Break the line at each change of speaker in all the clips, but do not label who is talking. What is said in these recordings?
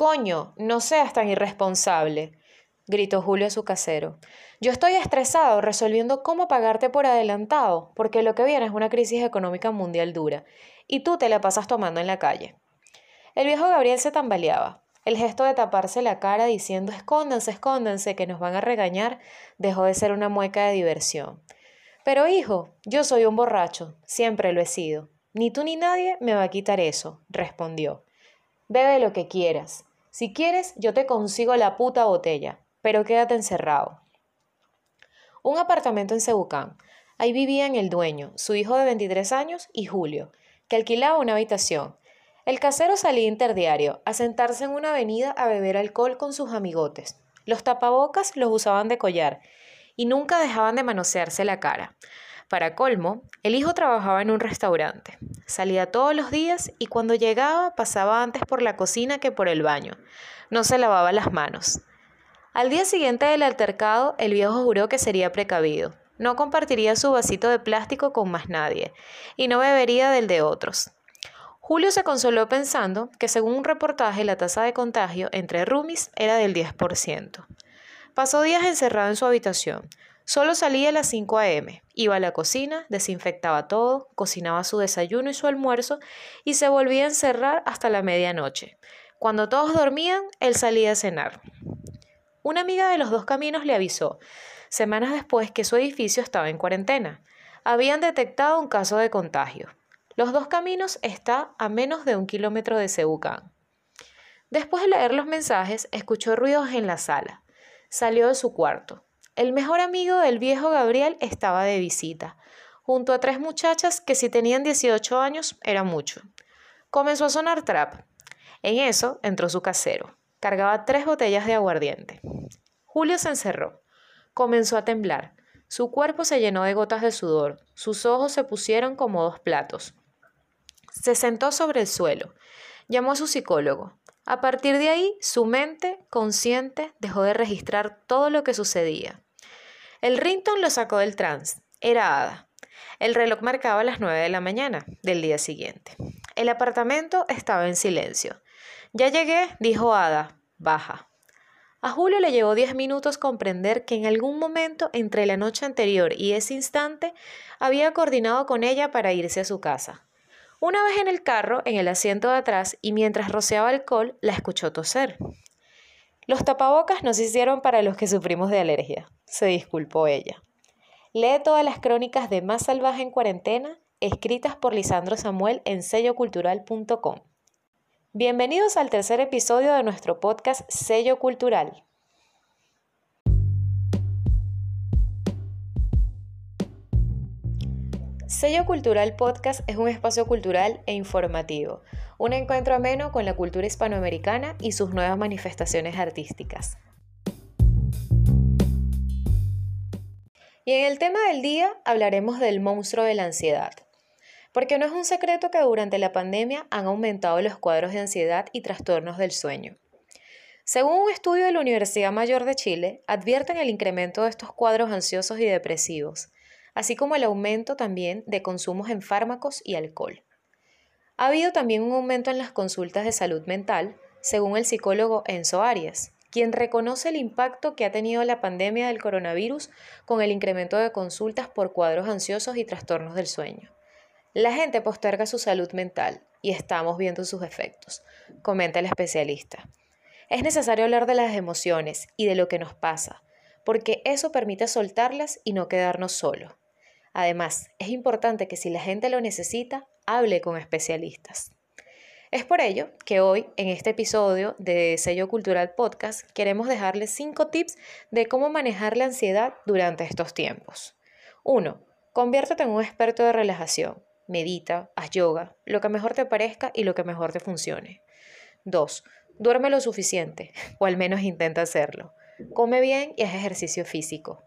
Coño, no seas tan irresponsable, gritó Julio a su casero. Yo estoy estresado resolviendo cómo pagarte por adelantado, porque lo que viene es una crisis económica mundial dura, y tú te la pasas tomando en la calle. El viejo Gabriel se tambaleaba. El gesto de taparse la cara diciendo escóndanse, escóndanse, que nos van a regañar, dejó de ser una mueca de diversión. Pero hijo, yo soy un borracho, siempre lo he sido. Ni tú ni nadie me va a quitar eso, respondió. Bebe lo que quieras. Si quieres, yo te consigo la puta botella, pero quédate encerrado. Un apartamento en Cebucán. Ahí vivían el dueño, su hijo de 23 años y Julio, que alquilaba una habitación. El casero salía interdiario a sentarse en una avenida a beber alcohol con sus amigotes. Los tapabocas los usaban de collar y nunca dejaban de manosearse la cara. Para colmo, el hijo trabajaba en un restaurante. Salía todos los días y cuando llegaba pasaba antes por la cocina que por el baño. No se lavaba las manos. Al día siguiente del altercado, el viejo juró que sería precavido. No compartiría su vasito de plástico con más nadie y no bebería del de otros. Julio se consoló pensando que según un reportaje la tasa de contagio entre roomies era del 10%. Pasó días encerrado en su habitación. Solo salía a las 5 a.m., iba a la cocina, desinfectaba todo, cocinaba su desayuno y su almuerzo y se volvía a encerrar hasta la medianoche. Cuando todos dormían, él salía a cenar. Una amiga de los dos caminos le avisó, semanas después, que su edificio estaba en cuarentena. Habían detectado un caso de contagio. Los dos caminos está a menos de un kilómetro de Cebucán. Después de leer los mensajes, escuchó ruidos en la sala. Salió de su cuarto. El mejor amigo del viejo Gabriel estaba de visita, junto a tres muchachas que si tenían 18 años era mucho. Comenzó a sonar trap. En eso entró su casero. Cargaba tres botellas de aguardiente. Julio se encerró. Comenzó a temblar. Su cuerpo se llenó de gotas de sudor. Sus ojos se pusieron como dos platos. Se sentó sobre el suelo. Llamó a su psicólogo. A partir de ahí, su mente, consciente, dejó de registrar todo lo que sucedía. El Rinton lo sacó del trance. Era Ada. El reloj marcaba las nueve de la mañana del día siguiente. El apartamento estaba en silencio. Ya llegué, dijo Ada. Baja. A Julio le llevó diez minutos comprender que en algún momento entre la noche anterior y ese instante había coordinado con ella para irse a su casa. Una vez en el carro, en el asiento de atrás, y mientras rociaba alcohol, la escuchó toser. Los tapabocas no se hicieron para los que sufrimos de alergia, se disculpó ella. Lee todas las crónicas de Más Salvaje en Cuarentena, escritas por Lisandro Samuel en sellocultural.com. Bienvenidos al tercer episodio de nuestro podcast Sello Cultural. Sello Cultural Podcast es un espacio cultural e informativo, un encuentro ameno con la cultura hispanoamericana y sus nuevas manifestaciones artísticas. Y en el tema del día hablaremos del monstruo de la ansiedad, porque no es un secreto que durante la pandemia han aumentado los cuadros de ansiedad y trastornos del sueño. Según un estudio de la Universidad Mayor de Chile, advierten el incremento de estos cuadros ansiosos y depresivos, así como el aumento también de consumos en fármacos y alcohol. Ha habido también un aumento en las consultas de salud mental, según el psicólogo Enzo Arias, quien reconoce el impacto que ha tenido la pandemia del coronavirus con el incremento de consultas por cuadros ansiosos y trastornos del sueño. La gente posterga su salud mental y estamos viendo sus efectos, comenta el especialista. Es necesario hablar de las emociones y de lo que nos pasa, porque eso permite soltarlas y no quedarnos solos. Además, es importante que si la gente lo necesita, hable con especialistas. Es por ello que hoy, en este episodio de Sello Cultural Podcast, queremos dejarles cinco tips de cómo manejar la ansiedad durante estos tiempos. 1. Conviértete en un experto de relajación. Medita, haz yoga, lo que mejor te parezca y lo que mejor te funcione. 2. Duerme lo suficiente, o al menos intenta hacerlo. Come bien y haz ejercicio físico.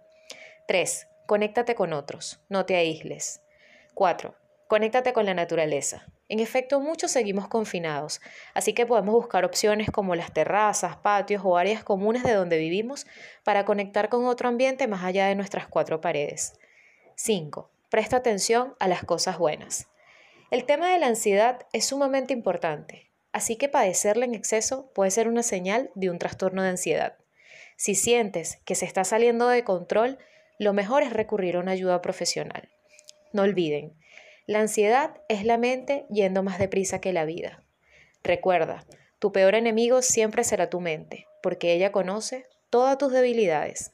3. Conéctate con otros, no te aísles. 4. Conéctate con la naturaleza. En efecto, muchos seguimos confinados, así que podemos buscar opciones como las terrazas, patios o áreas comunes de donde vivimos para conectar con otro ambiente más allá de nuestras cuatro paredes. 5. Presta atención a las cosas buenas. El tema de la ansiedad es sumamente importante. así que padecerla en exceso puede ser una señal de un trastorno de ansiedad. Si sientes que se está saliendo de control, lo mejor es recurrir a una ayuda profesional. No olviden, la ansiedad es la mente yendo más deprisa que la vida. Recuerda, tu peor enemigo siempre será tu mente, porque ella conoce todas tus debilidades.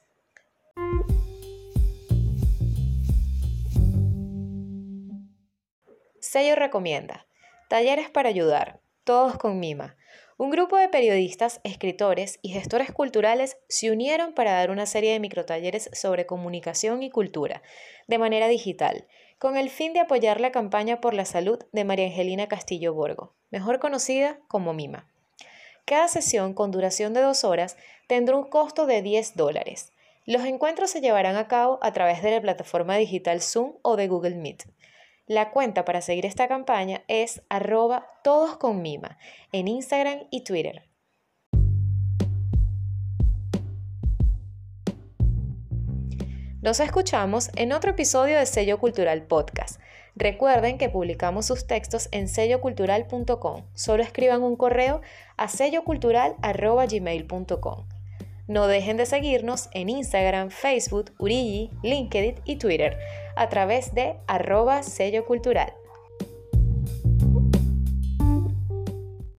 Sello recomienda Talleres para ayudar, todos con Mima. Un grupo de periodistas, escritores y gestores culturales se unieron para dar una serie de microtalleres sobre comunicación y cultura, de manera digital, con el fin de apoyar la campaña por la salud de María Angelina Castillo Borgo, mejor conocida como Mima. Cada sesión, con duración de dos horas, tendrá un costo de 10 dólares. Los encuentros se llevarán a cabo a través de la plataforma digital Zoom o de Google Meet. La cuenta para seguir esta campaña es arroba todos en Instagram y Twitter. Nos escuchamos en otro episodio de Sello Cultural Podcast. Recuerden que publicamos sus textos en sellocultural.com. Solo escriban un correo a sellocultural.gmail.com. No dejen de seguirnos en Instagram, Facebook, Urigi, LinkedIn y Twitter a través de arroba sello cultural.